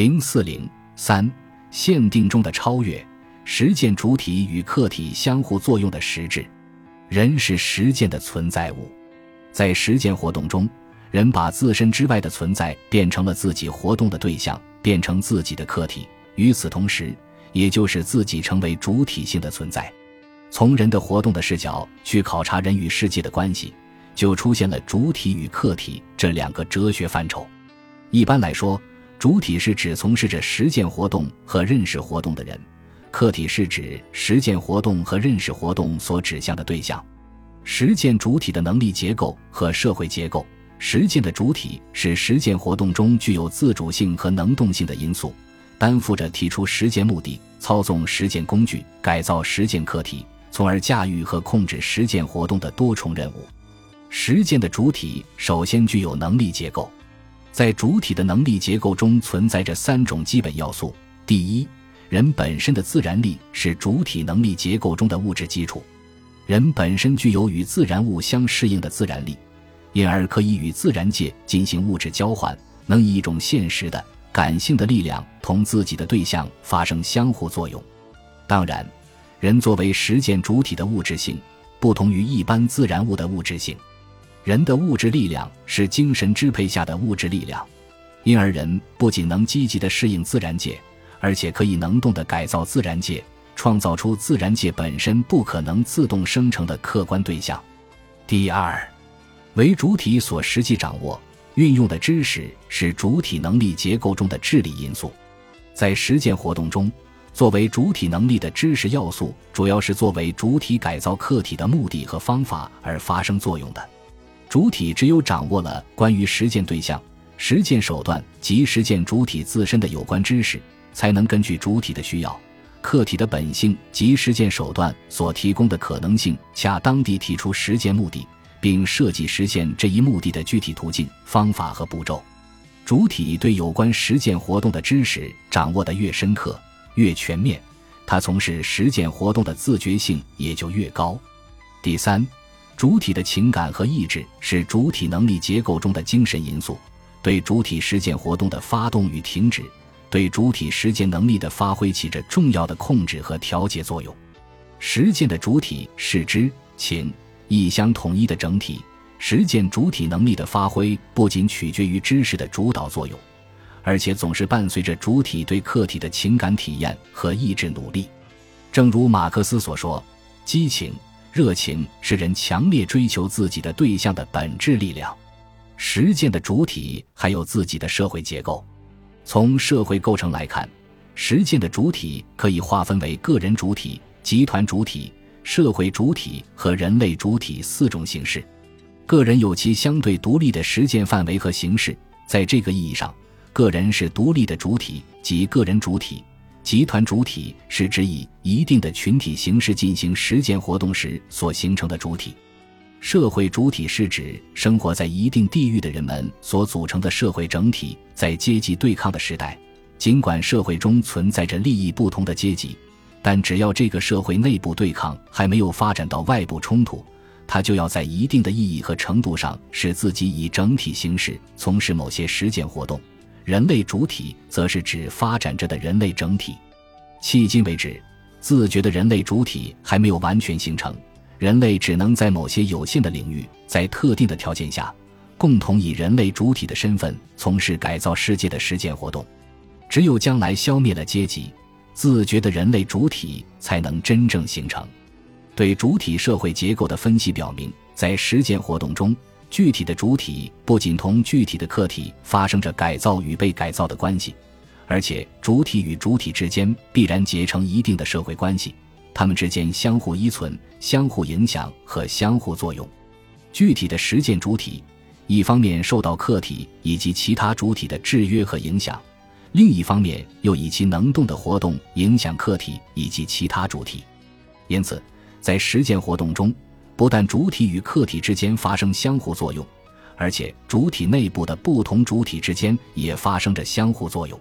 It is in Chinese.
零四零三限定中的超越，实践主体与客体相互作用的实质。人是实践的存在物，在实践活动中，人把自身之外的存在变成了自己活动的对象，变成自己的客体。与此同时，也就是自己成为主体性的存在。从人的活动的视角去考察人与世界的关系，就出现了主体与客体这两个哲学范畴。一般来说，主体是指从事着实践活动和认识活动的人，客体是指实践活动和认识活动所指向的对象。实践主体的能力结构和社会结构，实践的主体是实践活动中具有自主性和能动性的因素，担负着提出实践目的、操纵实践工具、改造实践客体。从而驾驭和控制实践活动的多重任务。实践的主体首先具有能力结构，在主体的能力结构中存在着三种基本要素：第一，人本身的自然力是主体能力结构中的物质基础，人本身具有与自然物相适应的自然力，因而可以与自然界进行物质交换，能以一种现实的感性的力量同自己的对象发生相互作用。当然。人作为实践主体的物质性，不同于一般自然物的物质性。人的物质力量是精神支配下的物质力量，因而人不仅能积极地适应自然界，而且可以能动地改造自然界，创造出自然界本身不可能自动生成的客观对象。第二，为主体所实际掌握、运用的知识是主体能力结构中的智力因素，在实践活动中。作为主体能力的知识要素，主要是作为主体改造客体的目的和方法而发生作用的。主体只有掌握了关于实践对象、实践手段及实践主体自身的有关知识，才能根据主体的需要、客体的本性及实践手段所提供的可能性，恰当地提出实践目的，并设计实现这一目的的具体途径、方法和步骤。主体对有关实践活动的知识掌握得越深刻。越全面，他从事实践活动的自觉性也就越高。第三，主体的情感和意志是主体能力结构中的精神因素，对主体实践活动的发动与停止，对主体实践能力的发挥起着重要的控制和调节作用。实践的主体是知情意相统一的整体，实践主体能力的发挥不仅取决于知识的主导作用。而且总是伴随着主体对客体的情感体验和意志努力，正如马克思所说：“激情、热情是人强烈追求自己的对象的本质力量。”实践的主体还有自己的社会结构。从社会构成来看，实践的主体可以划分为个人主体、集团主体、社会主体和人类主体四种形式。个人有其相对独立的实践范围和形式，在这个意义上。个人是独立的主体，及个人主体；集团主体是指以一定的群体形式进行实践活动时所形成的主体；社会主体是指生活在一定地域的人们所组成的社会整体。在阶级对抗的时代，尽管社会中存在着利益不同的阶级，但只要这个社会内部对抗还没有发展到外部冲突，它就要在一定的意义和程度上使自己以整体形式从事某些实践活动。人类主体则是指发展着的人类整体。迄今为止，自觉的人类主体还没有完全形成。人类只能在某些有限的领域，在特定的条件下，共同以人类主体的身份从事改造世界的实践活动。只有将来消灭了阶级，自觉的人类主体才能真正形成。对主体社会结构的分析表明，在实践活动中。具体的主体不仅同具体的客体发生着改造与被改造的关系，而且主体与主体之间必然结成一定的社会关系，它们之间相互依存、相互影响和相互作用。具体的实践主体，一方面受到客体以及其他主体的制约和影响，另一方面又以其能动的活动影响客体以及其他主体。因此，在实践活动中。不但主体与客体之间发生相互作用，而且主体内部的不同主体之间也发生着相互作用。